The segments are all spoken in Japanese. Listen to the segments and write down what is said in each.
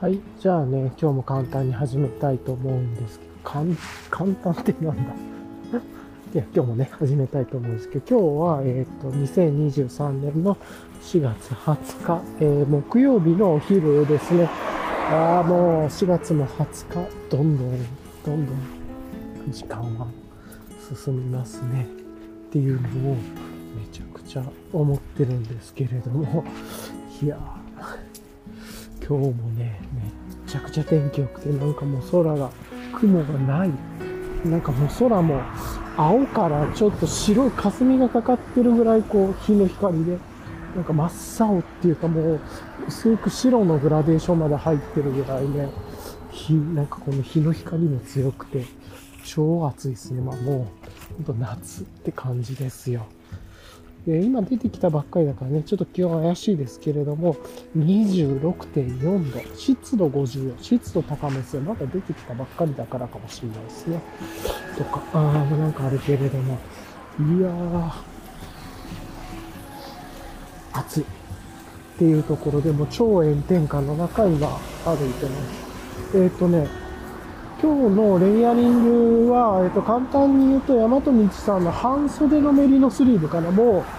はい。じゃあね、今日も簡単に始めたいと思うんですけど、簡単ってなんだ？いや、今日もね、始めたいと思うんですけど、今日は、えっ、と、2023年の4月20日、えー木曜日のお昼ですね。ああ、もう4月も20日、どんどん、どんどん時間は進みますね。っていうのをめちゃくちゃ思ってるんですけれども、いや、今日もね、ちゃくちゃ天気良くて、なんかもう空が、雲がない。なんかもう空も青からちょっと白い霞がかかってるぐらいこう日の光で、なんか真っ青っていうかもう薄く白のグラデーションまで入ってるぐらいね、日、なんかこの日の光も強くて、超暑いですね。まあもう、ほんと夏って感じですよ。で今出てきたばっかりだからね、ちょっと気温怪しいですけれども、26.4度、湿度54、湿度高めですよ。まだ出てきたばっかりだからかもしれないですね。とか、ああ、なんかあるけれども、いやー、暑い。っていうところでも超炎天下の中今歩いてます。えっ、とね、今日のレイヤリングは、えっと、簡単に言うと、大和道さんの半袖のメリノスリーブかな。もう、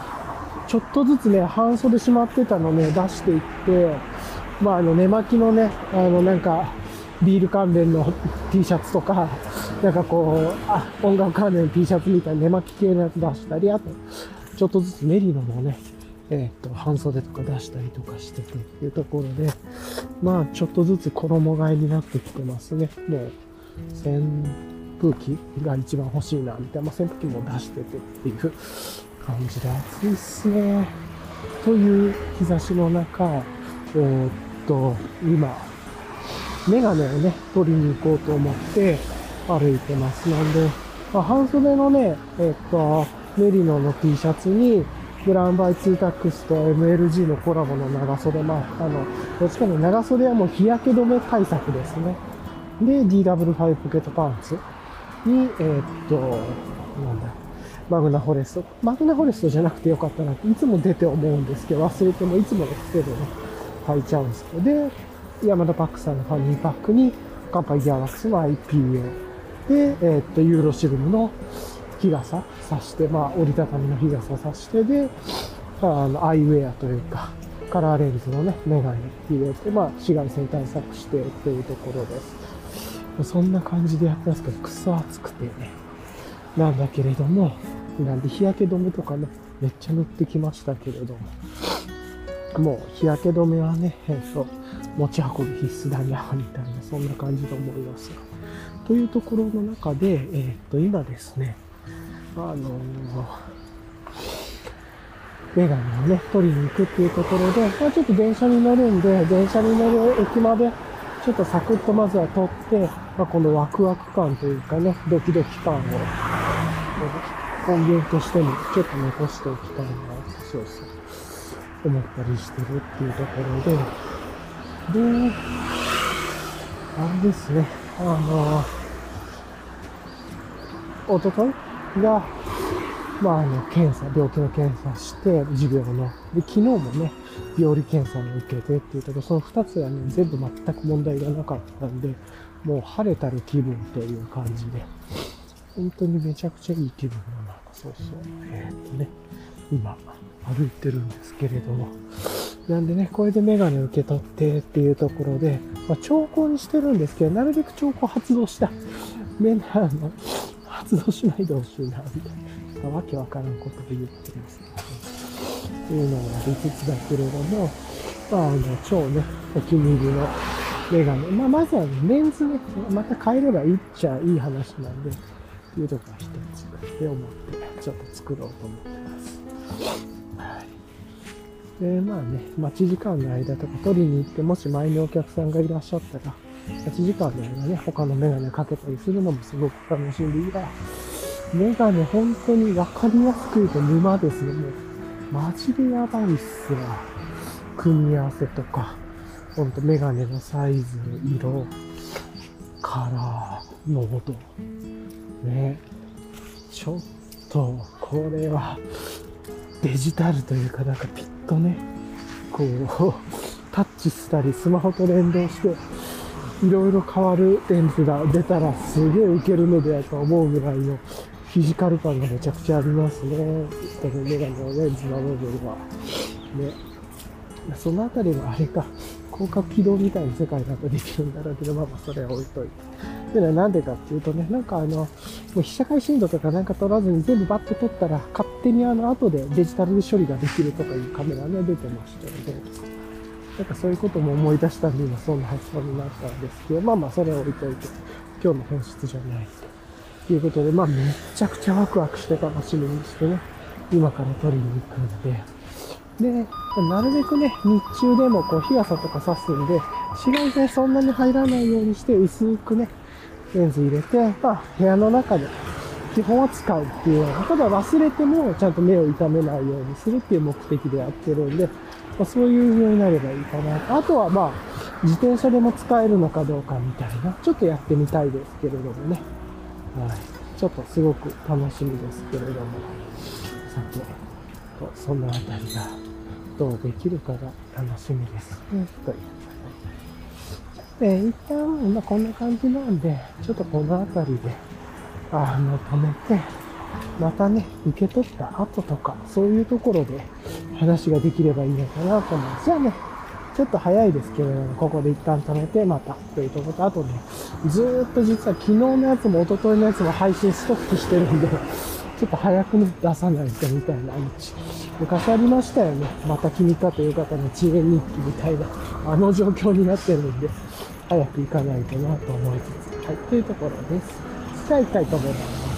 ちょっとずつね、半袖しまってたのね、出していって、まあ、あの、寝巻きのね、あの、なんか、ビール関連の T シャツとか、なんかこう、あ、音楽関連の T シャツみたいな寝巻き系のやつ出したり、あと、ちょっとずつメリノもね、えっと、半袖とか出したりとかしててっていうところで、まあ、ちょっとずつ衣替えになってきてますね。もう、扇風機が一番欲しいな、みたいな。まあ、扇風機も出しててっていう感じで暑いっすね。という日差しの中、えーっと、今、メガネをね、取りに行こうと思って歩いてます。なんで、まあ、半袖のね、えーっと、メリノの T シャツに、ブランバイツータックスと MLG のコラボの長袖、まあ、あの、どっちかの長袖はもう日焼け止め対策ですね。で、DW5 ポケットパンツに、えーっと、なんだ、マグナフォレスト。マグナフォレストじゃなくてよかったなって、いつも出て思うんですけど、忘れてもいつもの癖でね、履いちゃうんですけど。で、山田パックさんのファニーパックに、カンパギアワックスの IPA。で、えーっと、ユーロシルムの日傘さして、まあ、折りたたみの日傘さして、で、あの、アイウェアというか、カラーレンズのね、メガネ入れて、まあ、紫外線対策してっていうところです。そんな感じでやってますけど、くそ暑くてね。なんだけれども、なんで日焼け止めとかね、めっちゃ塗ってきましたけれども、もう日焼け止めはね、えっと、持ち運び必須だにゃみたいな、そんな感じで思いますが。というところの中で、えっと、今ですね、あのメガネをね、取りに行くっていうところで、まあ、ちょっと電車に乗るんで、電車に乗る駅まで、ちょっとサクッとまずは取って、まあ、このワクワク感というかね、ドキドキ感を、音源としてもちょっと残しておきたいな、そうそう、思ったりしてるっていうところで、で、あれですね、あの、おとといが、まあ、あの、検査、病気の検査して、持病の。で、昨日もね、病理検査も受けてっていうところ、その二つがね、全部全く問題がなかったんで、もう晴れたる気分という感じで、本当にめちゃくちゃいい気分の中、そうそう、えーっとね、今、歩いてるんですけれども、なんでね、これでメガネ受け取ってっていうところで、まあ、兆候にしてるんですけど、なるべく兆候発動した。メガネ、発動しないでほしいな、みたいな。わけわからんことを言ってますけど、いうのがありつつだけれども、まあ、あの、超ね、お気に入りのメガネ。まあ、まずはね、レンズね、また変えればいいっちゃいい話なんで、いうところが一つで思って、ちょっと作ろうと思ってます。はい。で、まあね、待ち時間の間とか取りに行って、もし前にお客さんがいらっしゃったら、待ち時間の間ね、他のメガネかけたりするのもすごく楽しんでいいや、メガネ本当にわかりやすく言うと沼ですね。もう、マジでやばいっすわ。組み合わせとか、ほんとメガネのサイズ、色、カラー、濃度。ね。ちょっと、これは、デジタルというか、なんかピッとね、こう、タッチしたり、スマホと連動して、いろいろ変わるレンズが出たらすげえウケるのではと思うぐらいのフィジカル感がめちゃくちゃありますね。このメガネのレンズの部分は。ね。そのあたりはあれか、広角機動みたいな世界だとできるんだろうけど、まあまあそれは置いといて。でね、なんでかっていうとね、なんかあの、もう被写界深度とかなんか取らずに全部バッと撮ったら、勝手にあの後でデジタル処理ができるとかいうカメラがね出てましたので、なんかそういうことも思い出したんで今そんな発想になったんですけど、まあまあそれを置いといて、今日の本質じゃないということで、まあめちゃくちゃワクワクして楽しみにしてね、今から撮りに行くんで、で、なるべくね、日中でもこう日傘とか差すんで、紫外線そんなに入らないようにして薄くね、レンズ入れて、まあ部屋の中で基本は使うっていうような、ただ忘れてもちゃんと目を痛めないようにするっていう目的でやってるんで、まあ、そういうようになればいいかな。あとはまあ、自転車でも使えるのかどうかみたいな、ちょっとやってみたいですけれどもね。はい。ちょっとすごく楽しみですけれども。さて、そんなあたりがどうできるかが楽しみですね。というで、一旦、まあ、こんな感じなんで、ちょっとこの辺りで、あの、止めて、またね、受け取った後とか、そういうところで話ができればいいのかなと思います。じゃあね、ちょっと早いですけれども、ここで一旦止めて、また、というところと、あとね、ずーっと実は昨日のやつも一昨日のやつも配信ストックしてるんで、ちょっと早く、出さないとみたいな話。昔ありましたよね。また君かという方の遅延日記みたいな、あの状況になってるんで、早く行かないとなと思いつつ。はい、というところです。じゃあ行きたいと思います。